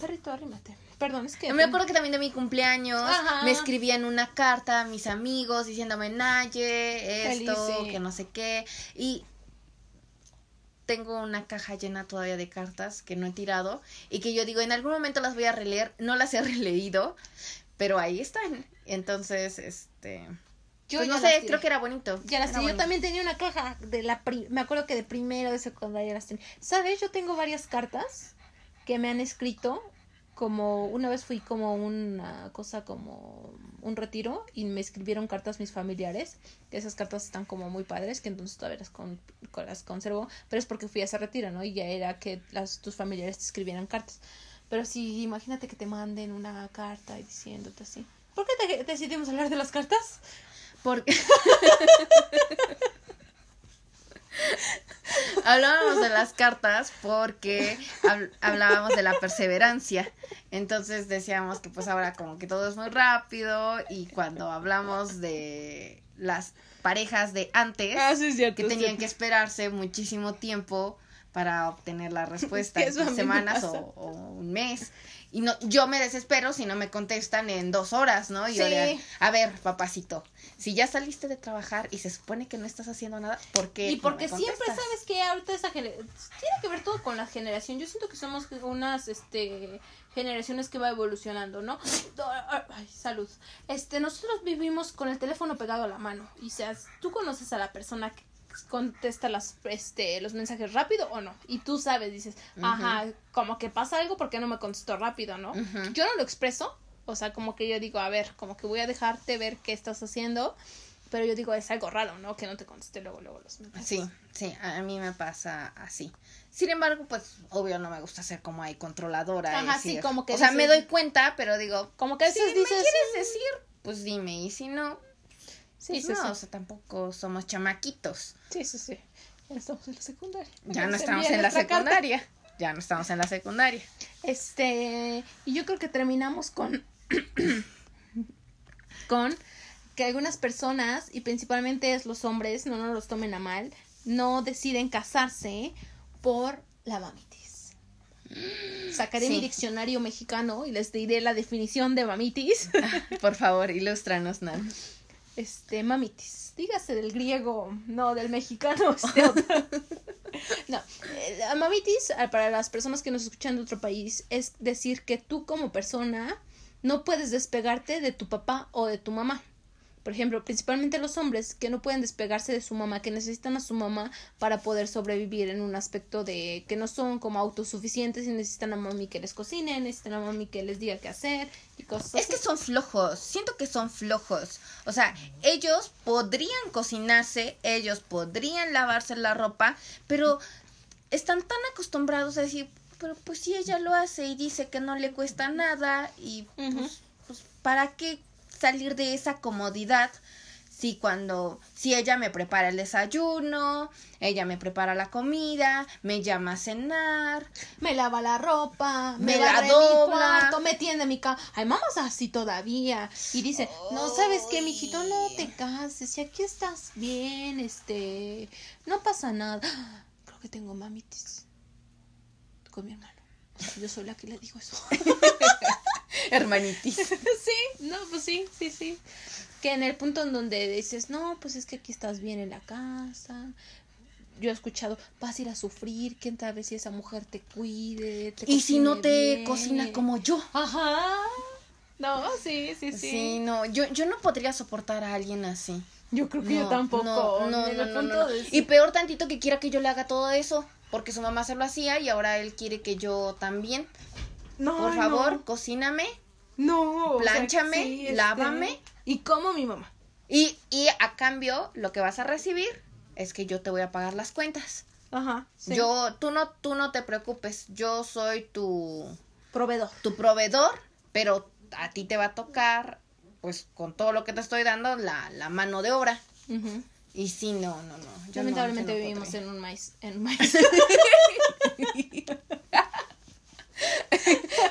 S2: Perrito, arrímate. Perdón, es que...
S1: Me acuerdo que también de mi cumpleaños me escribían una carta a mis amigos diciéndome, Naye, esto, que no sé qué. Y tengo una caja llena todavía de cartas que no he tirado y que yo digo, en algún momento las voy a releer, no las he *laughs* releído, pero ahí están. Entonces, este... Yo pues no sé, creo que era bonito.
S2: Ya las Yo también tenía una caja de la... me acuerdo que de primero, de secundaria las tenía. ¿Sabes? Yo tengo varias cartas que me han escrito como una vez fui como una cosa como un retiro y me escribieron cartas mis familiares que esas cartas están como muy padres que entonces todavía las, con, las conservo pero es porque fui a ese retiro no y ya era que las tus familiares te escribieran cartas. Pero sí imagínate que te manden una carta diciéndote así. ¿por qué decidimos hablar de las cartas?
S1: porque *laughs* *laughs* Hablábamos de las cartas porque hablábamos de la perseverancia. Entonces decíamos que pues ahora como que todo es muy rápido y cuando hablamos de las parejas de antes
S2: ah,
S1: que tenían que esperarse muchísimo tiempo para obtener la *laughs* respuesta semanas o, un mes. Y no, yo me desespero si no me contestan en dos horas, ¿no? Y yo a ver, papacito, si ya saliste de trabajar y se supone que no estás haciendo nada, ¿por qué?
S2: Y porque siempre sabes que ahorita esa generación, tiene que ver todo con la generación. Yo siento que somos unas, este, generaciones que va evolucionando, ¿no? Ay, salud. Este, nosotros vivimos con el teléfono pegado a la mano. Y seas, tú conoces a la persona que contesta las, este, los mensajes rápido o no. Y tú sabes, dices, ajá, como que pasa algo porque no me contestó rápido, ¿no? Yo no lo expreso, o sea, como que yo digo, a ver, como que voy a dejarte ver qué estás haciendo, pero yo digo, es algo raro, ¿no? Que no te conteste luego, luego los mensajes.
S1: Sí, sí, a mí me pasa así. Sin embargo, pues, obvio, no me gusta ser como ahí controladora. Ajá, sí, como que... O sea, me doy cuenta, pero digo... Como que si me quieres decir, pues dime, y si no, Sí, sí, no, o sea, tampoco somos chamaquitos.
S2: Sí, sí, sí. Ya estamos en la secundaria.
S1: Ya no estamos en la secundaria. Ya no estamos en la secundaria.
S2: Este, y yo creo que terminamos con *coughs* con que algunas personas, y principalmente es los hombres, no nos los tomen a mal, no deciden casarse por la mamitis. Sacaré mi diccionario mexicano y les diré la definición de mamitis. *laughs*
S1: por favor, ilústranos, Nan
S2: este, mamitis. Dígase del griego, no del mexicano, este otro. *laughs* no, eh, mamitis, ah, para las personas que nos escuchan de otro país, es decir que tú como persona no puedes despegarte de tu papá o de tu mamá por ejemplo, principalmente los hombres que no pueden despegarse de su mamá, que necesitan a su mamá para poder sobrevivir en un aspecto de que no son como autosuficientes y necesitan a mami que les cocine, necesitan a mami que les diga qué hacer y cosas
S1: Es que son flojos, siento que son flojos. O sea, ellos podrían cocinarse, ellos podrían lavarse la ropa, pero están tan acostumbrados a decir, pero pues si ella lo hace y dice que no le cuesta nada y pues, pues ¿para qué salir de esa comodidad si cuando si ella me prepara el desayuno, ella me prepara la comida, me llama a cenar,
S2: me lava la ropa, me, la dobla, mi cuarto, me tiende mi cama. Hay mamás así todavía y dice, "No sabes qué, mijito, no te cases, si aquí estás bien, este, no pasa nada." *gasps* Creo que tengo mamitis con mi hermano. Yo soy la que le digo eso. *laughs*
S1: Hermanitis. *laughs*
S2: sí, no, pues sí, sí, sí. Que en el punto en donde dices, no, pues es que aquí estás bien en la casa. Yo he escuchado, vas a ir a sufrir, quién sabe si esa mujer te cuide.
S1: y si no te cocina como yo.
S2: Ajá. No, sí, sí, sí.
S1: Sí, no, yo, yo no podría soportar a alguien así.
S2: Yo creo que yo tampoco. No, no,
S1: no, Y peor tantito que quiera que yo le haga todo eso, porque su mamá se lo hacía y ahora él quiere que yo también. No, Por favor, cocíname. No. Plánchame, este, lávame.
S2: Y como mi mamá.
S1: Y, y a cambio, lo que vas a recibir es que yo te voy a pagar las cuentas. Ajá. Yo, tú no, tú no te preocupes. Yo soy tu
S2: proveedor.
S1: Tu proveedor, pero a ti te va a tocar, pues con todo lo que te estoy dando, la, la mano de obra. Y sí, no, no, no.
S2: Lamentablemente vivimos en un maíz. En un maíz. *laughs*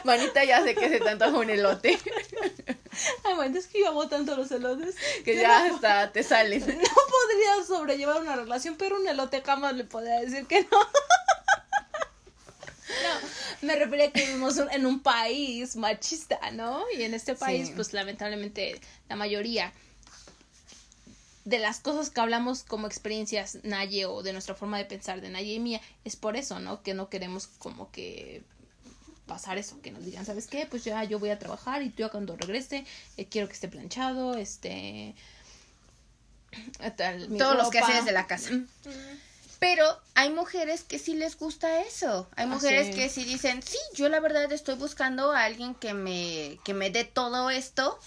S1: Manita ya sé que se tanto un elote.
S2: Ay, man, es que yo amo tanto los elotes.
S1: Que ya hasta te salen. *laughs* No
S2: podría sobrellevar una relación, pero un elote jamás le podría decir que no. *laughs* No, me refería a que vivimos en un país machista, ¿no? Y en este país, pues lamentablemente, la mayoría de las cosas que hablamos como experiencias Naye o de nuestra forma de pensar de Naye y mía, es por eso, ¿no? Que no queremos como que pasar eso, que nos digan, ¿sabes qué? Pues ya yo voy a trabajar y tú ya cuando regrese eh, quiero que esté planchado, este... *clears throat*
S1: Todos los que haces de la casa. Pero hay mujeres que sí les gusta eso. Hay ah, mujeres que sí dicen, sí, yo la verdad estoy buscando a alguien que me, que me dé todo esto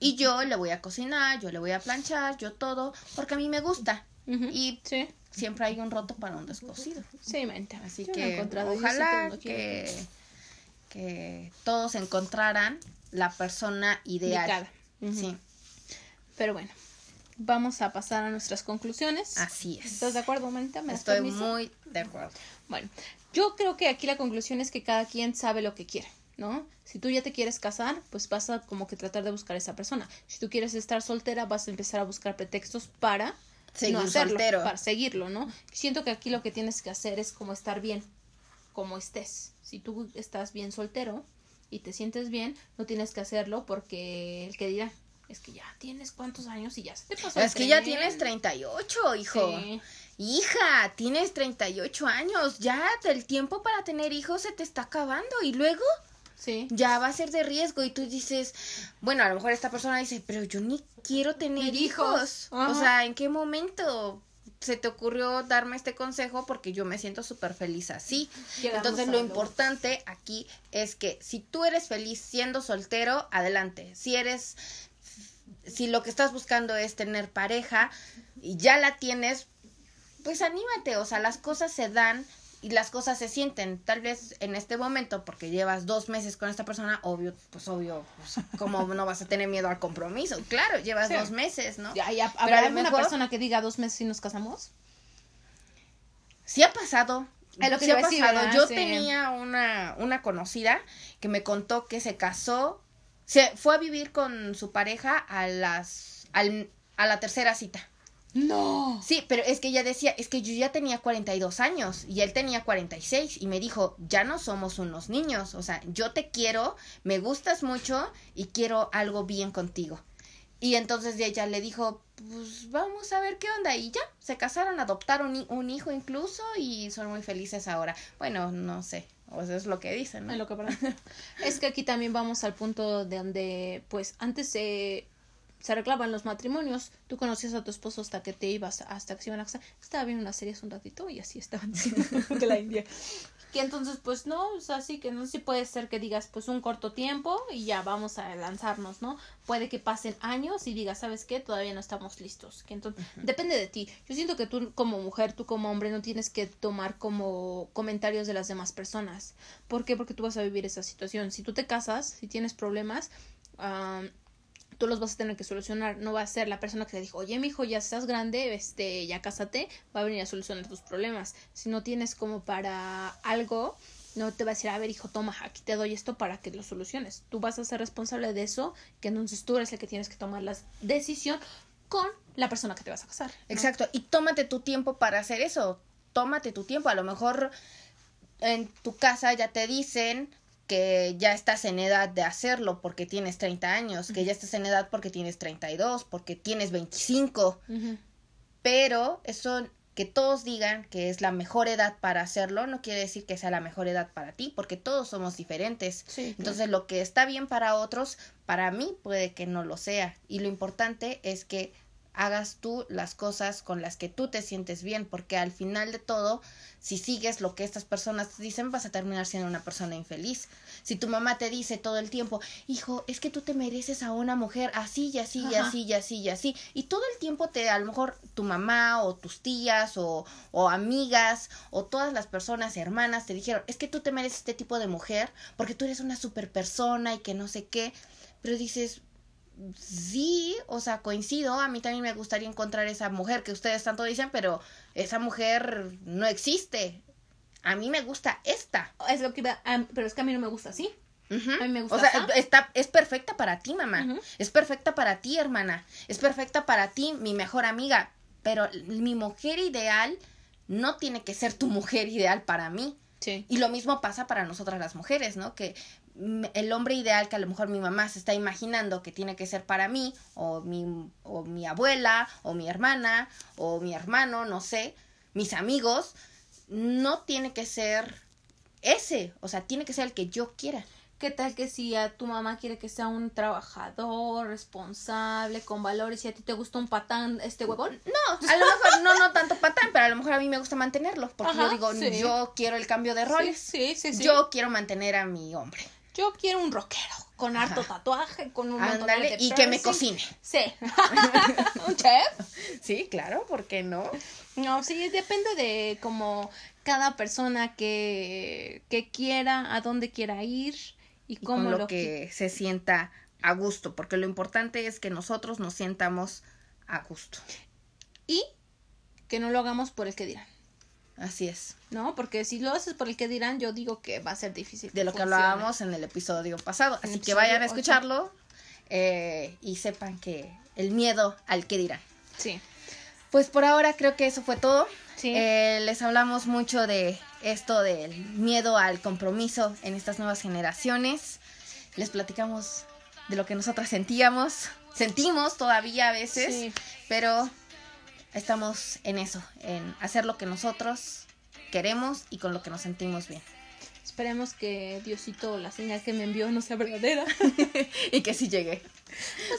S1: y yo le voy a cocinar, yo le voy a planchar, yo todo, porque a mí me gusta. Y siempre hay un roto para un descosido.
S2: Sí, mente.
S1: Así que ojalá que que todos encontraran la persona ideal. Sí.
S2: Pero bueno, vamos a pasar a nuestras conclusiones.
S1: Así es.
S2: ¿Estás de acuerdo, Manita?
S1: ¿Me Estoy muy de acuerdo.
S2: Bueno, yo creo que aquí la conclusión es que cada quien sabe lo que quiere, ¿no? Si tú ya te quieres casar, pues vas a como que tratar de buscar a esa persona. Si tú quieres estar soltera, vas a empezar a buscar pretextos para no hacerlo, para seguirlo, ¿no? Siento que aquí lo que tienes que hacer es como estar bien, como estés. Si tú estás bien soltero y te sientes bien, no tienes que hacerlo porque el que dirá, es que ya tienes cuántos años y ya se te pasó.
S1: Es que ya tienes 38, hijo. Hija, tienes 38 años, ya el tiempo para tener hijos se te está acabando y luego sí. ya va a ser de riesgo y tú dices, bueno, a lo mejor esta persona dice, pero yo ni quiero tener hijos. O sea, ¿en qué momento? Se te ocurrió darme este consejo porque yo me siento súper feliz así. Entonces lo importante aquí es que si tú eres feliz siendo soltero, adelante. Si eres, si lo que estás buscando es tener pareja y ya la tienes, pues anímate, o sea, las cosas se dan y las cosas se sienten. Tal vez en este momento, porque llevas dos meses con esta persona, obvio, pues obvio, pues, ¿cómo no vas a tener miedo al compromiso? Claro, llevas dos meses, ¿no?
S2: Ya, ya, ¿Habrá alguna persona que diga dos meses y nos casamos?
S1: Sí ha pasado. Es lo que sí ha pasado. Yo tenía una, una conocida que me contó que se casó, se fue a vivir con su pareja a las, al, a la tercera cita. No. Sí, pero es que ella decía, es que yo ya tenía 42 años y él tenía 46 y me dijo, ya no somos unos niños, o sea, yo te quiero, me gustas mucho y quiero algo bien contigo. Y entonces ella le dijo, pues vamos a ver qué onda. Y ya, se casaron, adoptaron un hijo incluso y son muy felices ahora. Bueno, no sé, o eso es lo que dicen, ¿no?
S2: Es, lo que es que aquí también vamos al punto de donde, pues, antes se se arreglaban los matrimonios. Tú conocías a tu esposo hasta que te ibas, hasta que se iban a casar. Estaba viendo una serie hace un ratito y así estaban *laughs* diciendo de la India. Que entonces, pues no, o sea, sí que no sé si puede ser que digas, pues un corto tiempo y ya vamos a lanzarnos, ¿no? Puede que pasen años y digas, ¿sabes qué? Todavía no estamos listos. Que entonces, depende de ti. Yo siento que tú como mujer, tú como hombre, no tienes que tomar como comentarios de las demás personas. ¿Por qué? Porque tú vas a vivir esa situación. Si tú te casas, si tienes problemas, tú los vas a tener que solucionar. No va a ser la persona que te dijo, oye, hijo, ya estás grande, este, ya cásate, va a venir a solucionar tus problemas. Si no tienes como para algo, no te va a decir, a ver, hijo, toma, aquí te doy esto para que lo soluciones. Tú vas a ser responsable de eso, que entonces tú eres el que tienes que tomar la decisión con la persona que te vas a casar.
S1: Exacto, y tómate tu tiempo para hacer eso. Tómate tu tiempo. A lo mejor en tu casa ya te dicen, que ya estás en edad de hacerlo porque tienes 30 años, que ya estás en edad porque tienes 32, porque tienes 25. Pero eso que todos digan que es la mejor edad para hacerlo no quiere decir que sea la mejor edad para ti, porque todos somos diferentes. Entonces, lo que está bien para otros, para mí puede que no lo sea. Y lo importante es que hagas tú las cosas con las que tú te sientes bien, porque al final de todo, si sigues lo que estas personas te dicen, vas a terminar siendo una persona infeliz. Si tu mamá te dice todo el tiempo, hijo, es que tú te mereces a una mujer así y así y así y así y así, y todo el tiempo te, a lo mejor tu mamá o tus tías o, o amigas o todas las personas, hermanas, te dijeron, es que tú te mereces este tipo de mujer porque tú eres una super persona y que no sé qué, pero dices, sí, o sea, coincido, a mí también me gustaría encontrar esa mujer que ustedes tanto dicen, pero esa mujer no existe. A mí me gusta esta.
S2: Es lo que pero es que a mí no me gusta así.
S1: A mí me gusta. O sea, está, es perfecta para ti, mamá. Es perfecta para ti, hermana. Es perfecta para ti, mi mejor amiga. Pero mi mujer ideal no tiene que ser tu mujer ideal para mí. Sí. Y lo mismo pasa para nosotras las mujeres, ¿no? Que el hombre ideal que a lo mejor mi mamá se está imaginando que tiene que ser para mí, o mi, o mi abuela, o mi hermana, o mi hermano, no sé, mis amigos, no tiene que ser ese, o sea, tiene que ser el que yo quiera.
S2: ¿Qué tal que si a tu mamá quiere que sea un trabajador, responsable, con valores y a ti te gusta un patán, este huevón?
S1: No, a lo mejor no, no tanto patán, pero a lo mejor a mí me gusta mantenerlo, porque yo digo, yo quiero el cambio de roles. Sí, sí, sí, Yo quiero mantener a mi hombre.
S2: Yo quiero un rockero con harto tatuaje, con un Ándale,
S1: y que me cocine.
S2: Sí. *laughs* ¿Un chef?
S1: Sí, claro, ¿por qué no?
S2: No, sí, depende de como cada persona que, que quiera, a dónde quiera ir y, cómo
S1: lo, que se sienta a gusto, porque lo importante es que nosotros nos sientamos a gusto.
S2: Y que no lo hagamos por el que dirán.
S1: Así es.
S2: ¿No? Porque si lo haces por el que dirán, yo digo que va a ser difícil.
S1: De lo que hablábamos en el episodio pasado. Así que vayan a escucharlo eh, y sepan que el miedo al que dirán.
S2: Sí.
S1: Pues por ahora creo que eso fue todo. Eh, les hablamos mucho de esto del miedo al compromiso en estas nuevas generaciones. Les platicamos de lo que nosotras sentíamos, sentimos todavía a veces, pero estamos en eso, en hacer lo que nosotros queremos y con lo que nos sentimos bien.
S2: Esperemos que Diosito la señal que me envió no sea verdadera. *laughs*
S1: y que sí llegue.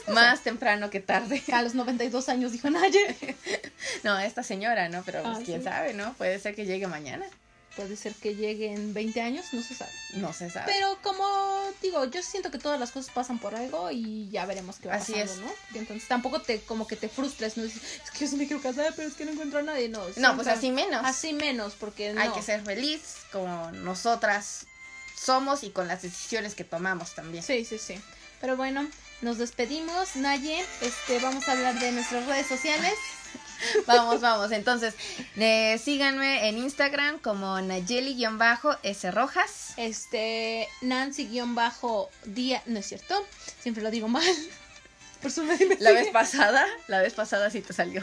S1: Pues Más temprano que tarde.
S2: A los 92 años dijo Naye. *laughs*
S1: no, esta señora, ¿no? Pero pues, ah, quién sabe, ¿no? Puede ser que llegue mañana.
S2: Puede ser que llegue en 20 años, no se sabe.
S1: No se sabe.
S2: Pero como digo, yo siento que todas las cosas pasan por algo y ya veremos qué va Así pasando, es. ¿no? Y entonces tampoco te como que te frustres, no es que yo sí me quiero casar, pero es que no encuentro a nadie, no.
S1: No, pues así menos.
S2: Así menos, porque no.
S1: Hay que ser feliz como nosotras somos y con las decisiones que tomamos también.
S2: Sí, sí, sí. Pero bueno, nos despedimos, Naye. Este, vamos a hablar de nuestras redes sociales. *laughs*
S1: vamos, vamos. Entonces, eh, síganme en Instagram como Nayeli-S Rojas.
S2: Este, Nancy-Día, no es cierto, siempre lo digo mal. *laughs*
S1: Por su la vez pasada, la vez pasada sí te salió.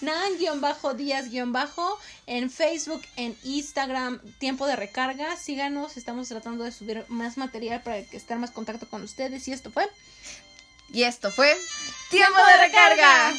S2: Nan-Díaz-Bajo en Facebook, en Instagram, tiempo de recarga. Síganos, estamos tratando de subir más material para estar más contacto con ustedes. Y esto fue.
S1: Y esto fue. ¡Tiempo de recarga!